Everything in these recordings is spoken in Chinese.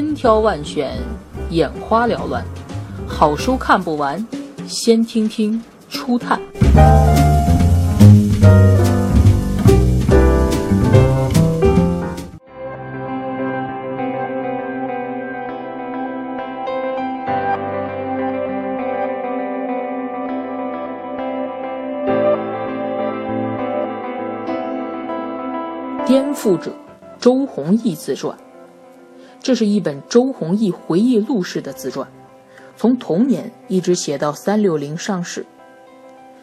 千挑万选，眼花缭乱，好书看不完，先听听初探。颠覆者，周鸿祎自传。这是一本周鸿祎回忆录式的自传，从童年一直写到三六零上市。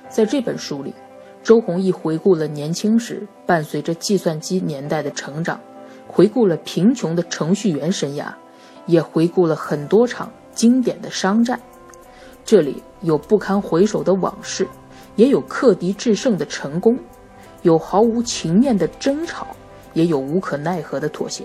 在这本书里，周鸿祎回顾了年轻时伴随着计算机年代的成长，回顾了贫穷的程序员生涯，也回顾了很多场经典的商战。这里有不堪回首的往事，也有克敌制胜的成功。有毫无情面的争吵，也有无可奈何的妥协。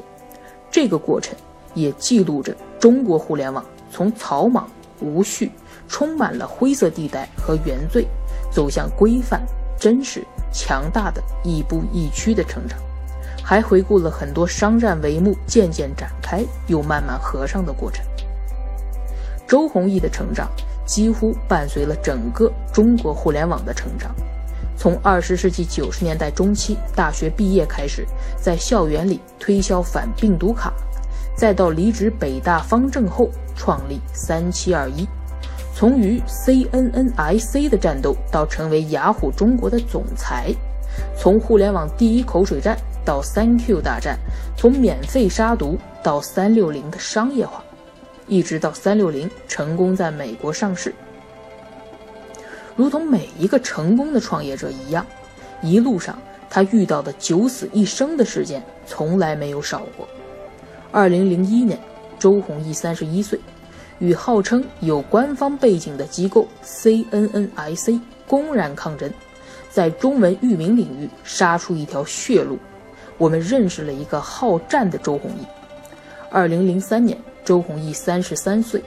这个过程也记录着中国互联网从草莽、无序、充满了灰色地带和原罪，走向规范、真实、强大的亦步亦趋的成长。还回顾了很多商战帷幕渐渐展开又慢慢合上的过程。周鸿祎的成长几乎伴随了整个中国互联网的成长。从二十世纪九十年代中期大学毕业开始，在校园里推销反病毒卡，再到离职北大方正后创立三七二一，从与 CNNIC 的战斗到成为雅虎中国的总裁，从互联网第一口水战到三 Q 大战，从免费杀毒到三六零的商业化，一直到三六零成功在美国上市。如同每一个成功的创业者一样，一路上他遇到的九死一生的事件从来没有少过。二零零一年，周鸿祎三十一岁，与号称有官方背景的机构 CNNIC 公然抗争，在中文域名领域杀出一条血路。我们认识了一个好战的周鸿祎。二零零三年，周鸿祎三十三岁。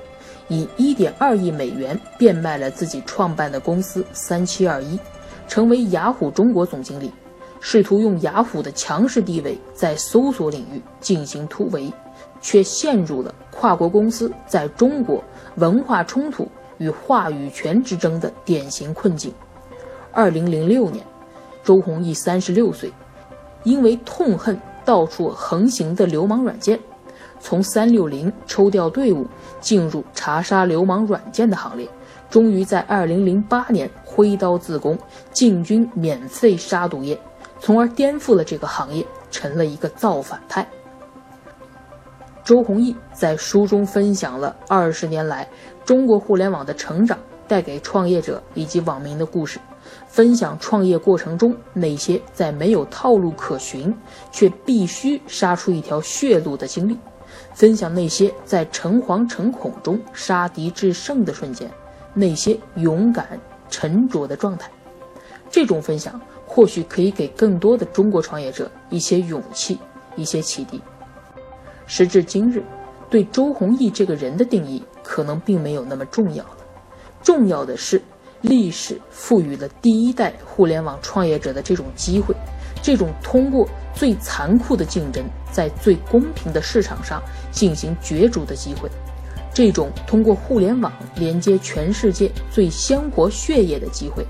以一点二亿美元变卖了自己创办的公司三七二一，成为雅虎中国总经理，试图用雅虎的强势地位在搜索领域进行突围，却陷入了跨国公司在中国文化冲突与话语权之争的典型困境。二零零六年，周鸿祎三十六岁，因为痛恨到处横行的流氓软件。从三六零抽调队伍进入查杀流氓软件的行列，终于在二零零八年挥刀自宫，进军免费杀毒业，从而颠覆了这个行业，成了一个造反派。周鸿祎在书中分享了二十年来中国互联网的成长带给创业者以及网民的故事，分享创业过程中那些在没有套路可循却必须杀出一条血路的经历。分享那些在诚惶诚恐中杀敌制胜的瞬间，那些勇敢沉着的状态。这种分享或许可以给更多的中国创业者一些勇气，一些启迪。时至今日，对周鸿祎这个人的定义可能并没有那么重要了。重要的是，历史赋予了第一代互联网创业者的这种机会，这种通过最残酷的竞争。在最公平的市场上进行角逐的机会，这种通过互联网连接全世界最鲜活血液的机会，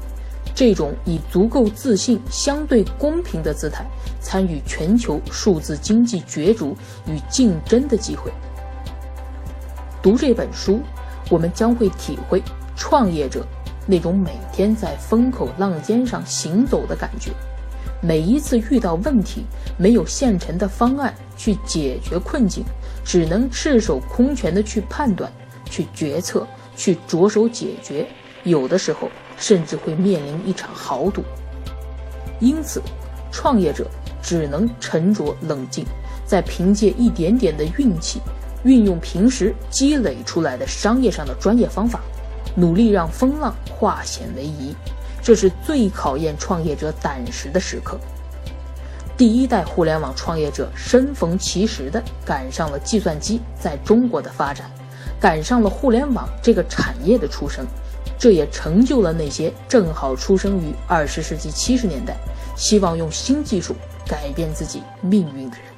这种以足够自信、相对公平的姿态参与全球数字经济角逐与竞争的机会。读这本书，我们将会体会创业者那种每天在风口浪尖上行走的感觉。每一次遇到问题，没有现成的方案去解决困境，只能赤手空拳的去判断、去决策、去着手解决，有的时候甚至会面临一场豪赌。因此，创业者只能沉着冷静，在凭借一点点的运气，运用平时积累出来的商业上的专业方法，努力让风浪化险为夷。这是最考验创业者胆识的时刻。第一代互联网创业者身逢其时的赶上了计算机在中国的发展，赶上了互联网这个产业的出生，这也成就了那些正好出生于二十世纪七十年代，希望用新技术改变自己命运的人。